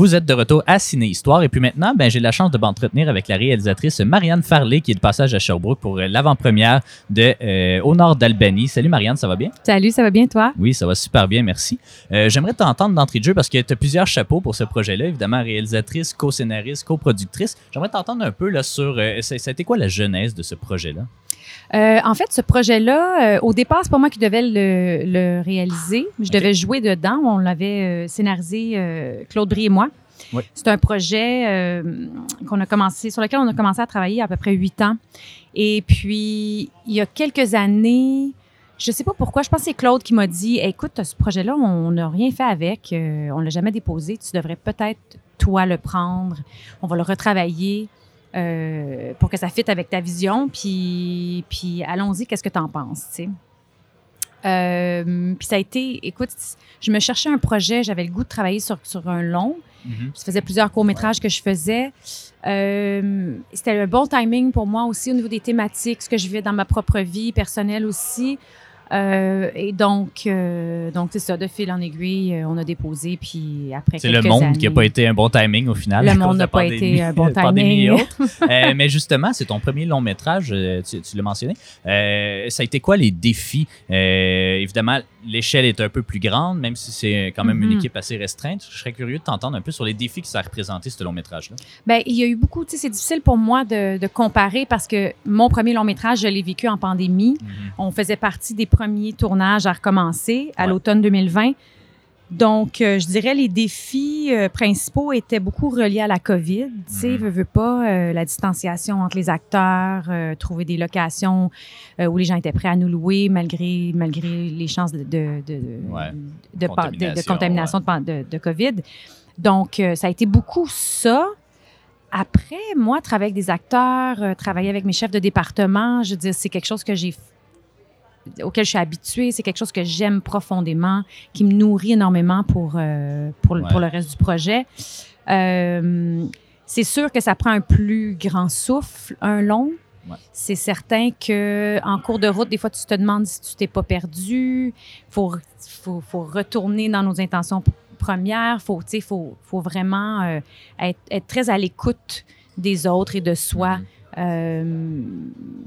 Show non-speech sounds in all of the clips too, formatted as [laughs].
Vous êtes de retour à Ciné Histoire et puis maintenant, ben, j'ai la chance de m'entretenir avec la réalisatrice Marianne Farley qui est de passage à Sherbrooke pour euh, l'avant-première de euh, Au Nord d'Albanie. Salut Marianne, ça va bien? Salut, ça va bien toi? Oui, ça va super bien, merci. Euh, J'aimerais t'entendre d'entrée de jeu parce que tu as plusieurs chapeaux pour ce projet-là, évidemment réalisatrice, co-scénariste, coproductrice. J'aimerais t'entendre un peu là, sur, euh, ça ça a été quoi la genèse de ce projet-là? Euh, en fait, ce projet-là, euh, au départ, c'est pas moi qui devais le, le réaliser. Je devais jouer dedans. On l'avait euh, scénarisé, Claude Brie et moi. Oui. C'est un projet qu'on a commencé, sur lequel on a commencé à travailler il y a à peu près huit ans. Et puis, il y a quelques années, je sais pas pourquoi, je pense que c'est Claude qui m'a dit Écoute, ce projet-là, on n'a rien fait avec, on l'a jamais déposé. Tu devrais peut-être, toi, le prendre. On va le retravailler. Euh, pour que ça fitte avec ta vision, puis, puis allons-y, qu'est-ce que tu en penses, tu sais? Euh, puis ça a été, écoute, je me cherchais un projet, j'avais le goût de travailler sur, sur un long. Ça faisait plusieurs courts-métrages que je faisais. Euh, c'était le bon timing pour moi aussi au niveau des thématiques, ce que je vivais dans ma propre vie personnelle aussi. Euh, et donc, euh, donc c'est ça, de fil en aiguille, euh, on a déposé, puis après C'est le monde qui n'a pas été un bon timing au final. Le monde n'a pas été un bon [laughs] timing. Euh, mais justement, c'est ton premier long métrage, tu, tu l'as mentionné. Ça a été quoi les défis? Évidemment, l'échelle est un peu plus grande, même si c'est quand même une Mhm. équipe assez restreinte. Je serais curieux de t'entendre un peu sur les défis que ça a représenté, ce long métrage-là. Ben, il y a eu beaucoup, tu sais, c'est difficile pour moi de, de comparer parce que mon premier long métrage, je l'ai vécu en pandémie. On faisait partie des premiers tournages à recommencer à Ouais. l'automne 2020. Donc, euh, je dirais les défis euh, principaux étaient beaucoup reliés à la COVID. Tu sais, Mhm. veux, veux pas, euh, la distanciation entre les acteurs, trouver des locations où les gens étaient prêts à nous louer malgré, malgré les chances de, de, de, Ouais. de, pa- de- de Contamination, de, COVID. Donc, ça a été beaucoup ça. Après, moi, travailler avec des acteurs, travailler avec mes chefs de département, je veux dire, c'est quelque chose que j'ai auquel je suis habituée, c'est quelque chose que j'aime profondément, qui me nourrit énormément pour, euh, pour, le- Ouais. pour le reste du projet. Euh, c'est sûr que ça prend un plus grand souffle, un long. Ouais. C'est certain que en cours de route, des fois, tu te demandes si tu t'es pas perdu. Faut, faut, faut retourner dans nos intentions premières. Faut, faut, faut vraiment euh, être, être très à l'écoute des autres et de soi. Mhm. Euh,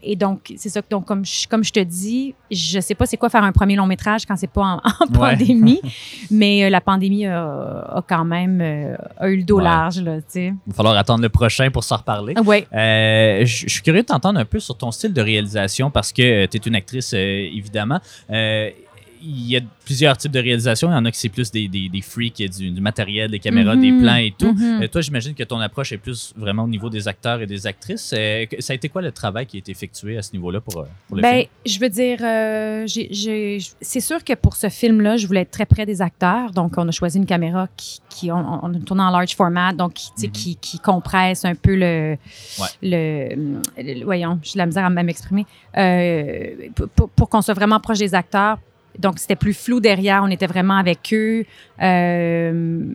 et donc, c'est ça. que- Donc, comme je, comme je te dis, je sais pas c'est quoi faire un premier long métrage quand c'est pas en, en Ouais. pandémie, [laughs] mais euh, la pandémie a, a quand même euh, a eu le dos Ouais. large, là, tu sais. Il va falloir attendre le prochain pour s'en reparler. Oui. Euh, je suis curieux de t'entendre un peu sur ton style de réalisation parce que tu es une actrice, euh, évidemment. Il y a plusieurs types de réalisation. Il y en a qui c'est plus des, des, des freaks, du, du matériel, des caméras, des Mhm. plans et tout. Mhm. Euh, toi, j'imagine que ton approche est plus vraiment au niveau des acteurs et des actrices. Euh, ça a été quoi le travail qui a été effectué à ce niveau-là pour, euh, pour le Ben, film? je veux dire, euh, c'est sûr que pour ce film-là, je voulais être très près des acteurs. Donc, on a choisi une caméra qui, qui on, tourné en large format, donc qui, Mhm. qui, qui compresse un peu le, Ouais. le, le- voyons, j'ai de la misère à m'exprimer, pour qu'on soit vraiment proche des acteurs. Donc, c'était plus flou derrière. On était vraiment avec eux. Euh,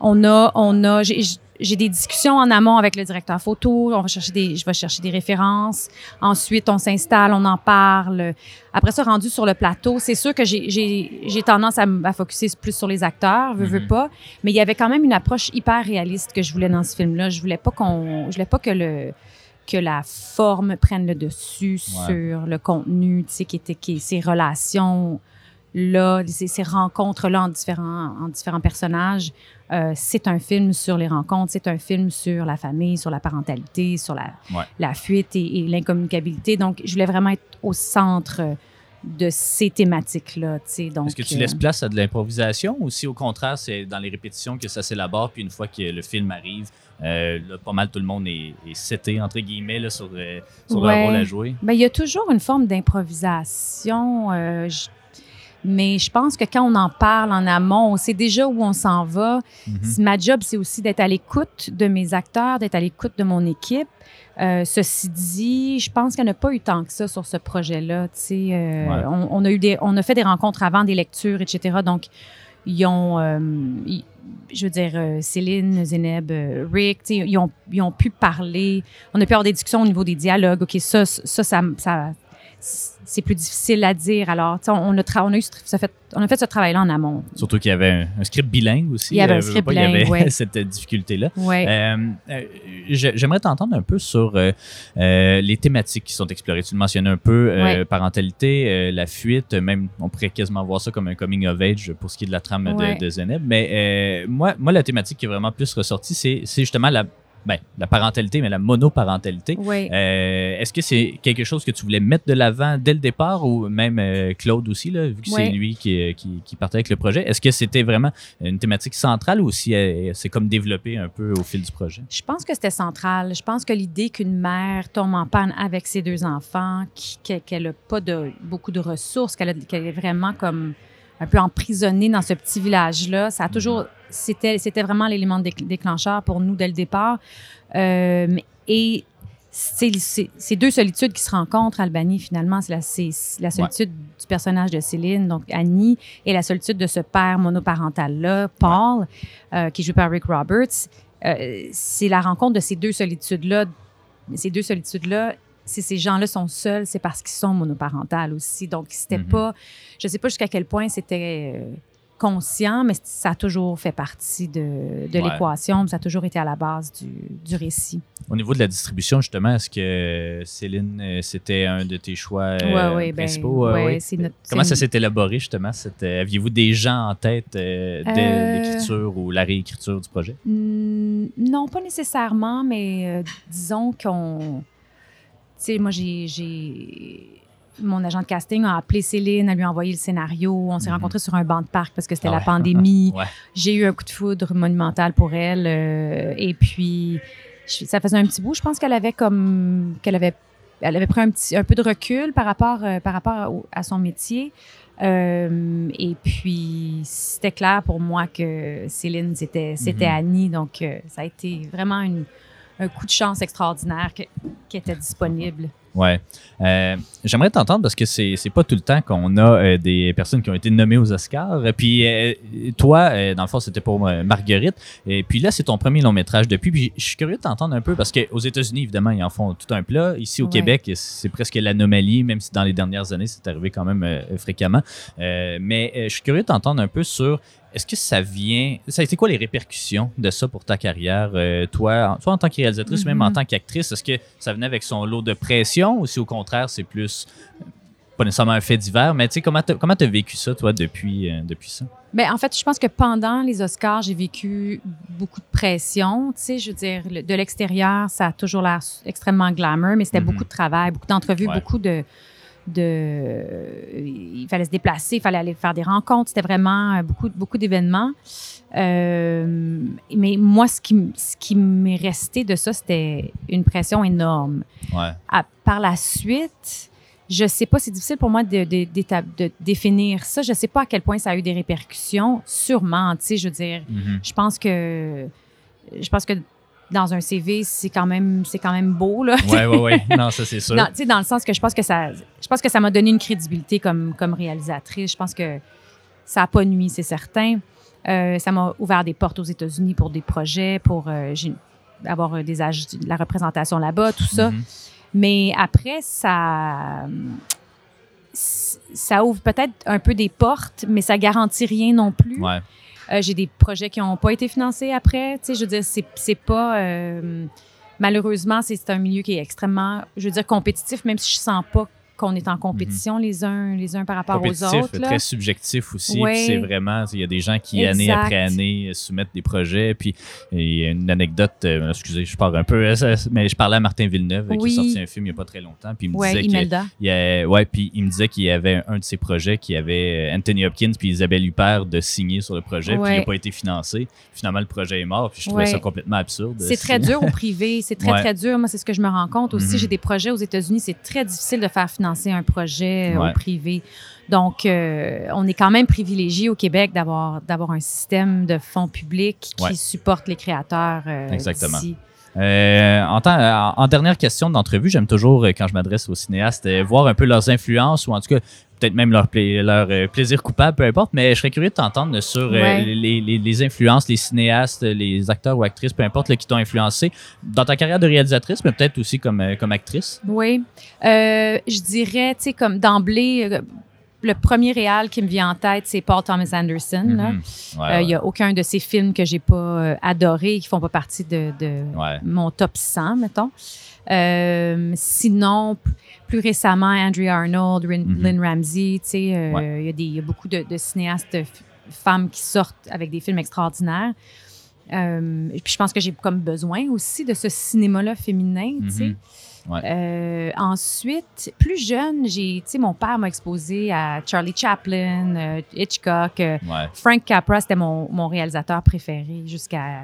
on a, on a, j'ai- des discussions en amont avec le directeur photo. On va chercher des, je vais chercher des références. Ensuite, on s'installe, on en parle. Après ça, rendu sur le plateau, c'est sûr que j'ai- tendance à, me- à focuser plus sur les acteurs, veux, veux Mhm. pas. Mais il y avait quand même une approche hyper réaliste que je voulais dans ce film-là. Je voulais pas qu'on, je voulais pas que le que la forme prenne le dessus sur le contenu, tu sais, qui était qui, ces relations là, ces, ces rencontres-là en différents, en différents personnages. Euh, c'est un film sur les rencontres, c'est un film sur la famille, sur la parentalité, sur la, Ouais. la fuite et, et l'incommunicabilité. Donc, je voulais vraiment être au centre de ces thématiques-là. Est-ce que tu euh, laisses place à de l'improvisation ou si au contraire c'est dans les répétitions que ça s'élabore puis une fois que le film arrive, euh, là, pas mal tout le monde est, est seté entre guillemets là, sur, euh, sur Ouais. leur rôle à jouer? Ben, il y a toujours une forme d'improvisation. euh, mais je pense que quand on en parle en amont, on sait déjà où on s'en va. Mhm. Ma job, c'est aussi d'être à l'écoute de mes acteurs, d'être à l'écoute de mon équipe. Euh, ceci dit, je pense qu'il n'y en a pas eu tant que ça sur ce projet-là. Euh, Ouais. on, on a eu des, on a fait des rencontres avant, des lectures, etc. Donc, ils ont, euh, ils- je veux dire, euh, Céline, Zéneb, euh, Rick, ils ont, ils ont pu parler. On a pu avoir des discussions au niveau des dialogues. OK, ça, ça, ça, ça, c'est plus difficile à dire. Alors, on, a on, a eu, fait, on a fait ce travail-là en amont. Surtout qu'il y avait un, script bilingue aussi. Il y avait un script bilingue, Il y avait [laughs] cette difficulté-là. Ouais. Euh, euh, J'aimerais t'entendre un peu sur euh, euh, les thématiques qui sont explorées. Tu le mentionnais un peu, ouais. parentalité, la fuite, même on pourrait quasiment voir ça comme un coming of age pour ce qui est de la trame de, de Zeneb. Mais moi, moi, la thématique qui est vraiment plus ressortie, c'est justement la ben, la parentalité, mais la monoparentalité. Oui. Euh, Est-ce que c'est quelque chose que tu voulais mettre de l'avant dès le départ ou même euh, Claude aussi, là, vu que Oui. c'est lui qui, qui, qui partait avec le projet? Est-ce que c'était vraiment une thématique centrale ou si euh, c'est comme développé un peu au fil du projet? Je pense que c'était central. Je pense que l'idée qu'une mère tombe en panne avec ses deux enfants, qu'elle n'a pas de, beaucoup de ressources, qu'elle est vraiment comme un peu emprisonnée dans ce petit village-là, ça a toujours, c'était, c'était vraiment l'élément déc- déclencheur pour nous dès le départ. Euh, et c'est, c'est- c'est deux solitudes qui se rencontrent, Albanie, finalement. C'est la, c'est la solitude du personnage de Céline, donc Annie, et la solitude de ce père monoparental-là, Paul, euh, qui joué par Rick Roberts. Euh, c'est la rencontre de ces deux solitudes-là. Ces deux solitudes-là, si ces gens-là sont seuls, c'est parce qu'ils sont monoparentales aussi. Donc, c'était Mhm. pas. Je sais pas jusqu'à quel point c'était euh, conscient, mais ça a toujours fait partie de, de Ouais. l'équation. Ça a toujours été à la base du, du récit. Au niveau de la distribution, justement, est-ce que Céline, euh, c'était un de tes choix euh, Ouais, ouais, ben, principaux? Ouais. c'est notre- Comment ça s'est élaboré, justement? Aviez-vous des gens en tête euh, dès Euh, l'écriture ou la réécriture du projet? Non, pas nécessairement, mais euh, disons qu'on. Tu sais, moi, j'ai. Mon agent de casting a appelé Céline, a lui envoyé le scénario. On s'est Mhm. rencontrés sur un banc de parc parce que c'était Ah la pandémie. [laughs] Ouais. J'ai eu un coup de foudre monumental pour elle. euh, et puis, je- ça faisait un petit bout. Je pense qu'elle avait comme. qu'elle avait. Elle avait pris un, petit, un peu de recul par rapport, euh, par rapport au- à son métier. Euh, et puis, c'était clair pour moi que Céline, c'était c'était Mhm. Annie. Donc, euh, ça a été vraiment une- un coup de chance extraordinaire qui était disponible. Ouais. Euh, J'aimerais t'entendre parce que c'est pas tout le temps qu'on a euh, des personnes qui ont été nommées aux Oscars. Et Puis euh, toi, euh, dans le fond, c'était pour euh, Marguerite. Et puis là, c'est ton premier long métrage depuis. Puis je suis curieux de t'entendre un peu parce qu'aux États-Unis, évidemment, ils en font tout un plat. Ici au Ouais. Québec, c'est presque l'anomalie, même si dans les dernières années, c'est arrivé quand même euh, fréquemment. Euh, mais euh, je suis curieux de t'entendre un peu sur est-ce que ça vient. Ça a été quoi les répercussions de ça pour ta carrière, euh, toi, en, tant que réalisatrice, même en tant qu'actrice? Est-ce que ça venait avec son lot de pression ou si au contraire, c'est plus. euh, Pas nécessairement un fait divers, mais tu sais, comment comment t'as vécu ça, toi, depuis, euh, depuis ça? Ben, en fait, je pense que pendant les Oscars, j'ai vécu beaucoup de pression. Tu sais, je veux dire, le- de l'extérieur, ça a toujours l'air extrêmement glamour, mais c'était Mhm. beaucoup de travail, beaucoup d'entrevues, Ouais. beaucoup de, de. Il fallait se déplacer, il fallait aller faire des rencontres. C'était vraiment euh, beaucoup, beaucoup d'événements. Euh, mais moi, ce qui, ce qui m'est resté de ça, c'était une pression énorme. Ouais. À- par la suite, je sais pas, c'est difficile pour moi de, de- définir ça. Je sais pas à quel point ça a eu des répercussions. Sûrement, tu sais, je veux dire, Mhm. je pense que je pense que dans un CV, c'est quand même c'est quand même beau là. Ouais, ouais, ouais. [laughs] Non, ça, c'est sûr. Sais, dans le sens que je pense que ça je pense que ça m'a donné une crédibilité comme comme réalisatrice. Je pense que ça a pas nuit, c'est certain. Euh, ça m'a ouvert des portes aux États-Unis pour des projets, pour euh, avoir euh, des âges, de la représentation là-bas, tout ça. Mhm. Mais après, ça, ça ouvre peut-être un peu des portes, mais ça garantit rien non plus. Ouais. Euh, j'ai des projets qui n'ont pas été financés après. Tu sais, je veux dire, c'est, pas. euh, malheureusement, c'est, c'est un milieu qui est extrêmement, je veux dire, compétitif, même si je sens pas qu'on est en compétition les uns les uns par rapport aux autres. là. très subjectif aussi. C'est vraiment, il y a des gens qui, année après année, soumettent des projets. Puis il y a une anecdote, euh, excusez, je parle un peu, euh, mais je parlais à Martin Villeneuve, euh, Oui. qui a sorti un film il n'y a pas très longtemps. Puis il me Ouais, disait Imelda. il y a- ouais, puis il me disait qu'il y avait un de ses projets qui avait euh, Anthony Hopkins puis Isabelle Huppert de signer sur le projet, puis il n'a pas été financé. Finalement, le projet est mort, puis je trouvais ça complètement absurde. C'est très dur au privé, c'est très, très dur. Moi, c'est ce que je me rends compte aussi. Mhm. J'ai des projets aux États-Unis, c'est très difficile de faire financer un projet euh, Ouais. au privé. Donc, euh, on est quand même privilégié au Québec d'avoir, d'avoir un système de fonds publics qui Ouais. supporte les créateurs euh, Exactement. d'ici. Euh, en, temps- en- en dernière question d'entrevue, j'aime toujours, euh, quand je m'adresse aux cinéastes, euh, voir un peu leurs influences ou en tout cas peut-être même leur, pla- leur plaisir coupable, peu importe, mais je serais curieux de t'entendre sur Ouais. les, les- les influences, les cinéastes, les acteurs ou actrices, peu importe, là, qui t'ont influencé dans ta carrière de réalisatrice, mais peut-être aussi comme, comme actrice. Oui. Euh, je dirais, tu sais, comme d'emblée, le premier réal qui me vient en tête, c'est Paul Thomas Anderson. Mhm. Ouais, Euh, Il ouais. n'y a aucun de ces films que j'ai pas euh, adoré, qui font pas partie de, de Ouais. mon top 100, mettons. Euh, sinon, plus récemment, Andrea Arnold, Rin- Mhm. Lynn Ramsey, tu sais, euh, il y, y a beaucoup de, de cinéastes femmes qui sortent avec des films extraordinaires. Et puis je pense que j'ai comme besoin aussi de ce cinéma-là féminin, tu sais. Ouais. Euh, ensuite, plus jeune, j'ai, tu sais, mon père m'a exposé à Charlie Chaplin, euh, Hitchcock, euh, Ouais. Frank Capra, c'était mon, mon réalisateur préféré jusqu'à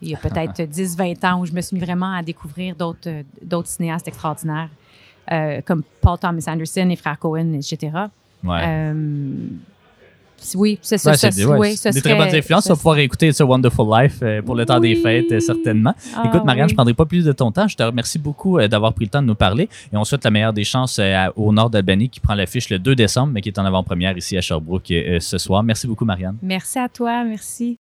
il y a [laughs] peut-être 10-20 ans où je me suis mis vraiment à découvrir d'autres d'autres cinéastes extraordinaires comme Paul Thomas Anderson, les frères Cohen, etc. Ouais. Oui, c'est ça. Ouais, ça, ouais, très bonnes influences. Ça vas pouvoir écouter ce Wonderful Life euh, pour le temps des fêtes, euh, certainement. Ah, Écoute, Marianne, oui. je ne prendrai pas plus de ton temps. Je te remercie beaucoup euh, d'avoir pris le temps de nous parler et on souhaite la meilleure des chances au nord d'Albany qui prend l'affiche le 2 décembre, mais qui est en avant-première ici à Sherbrooke ce soir. Merci beaucoup, Marianne. Merci à toi, merci.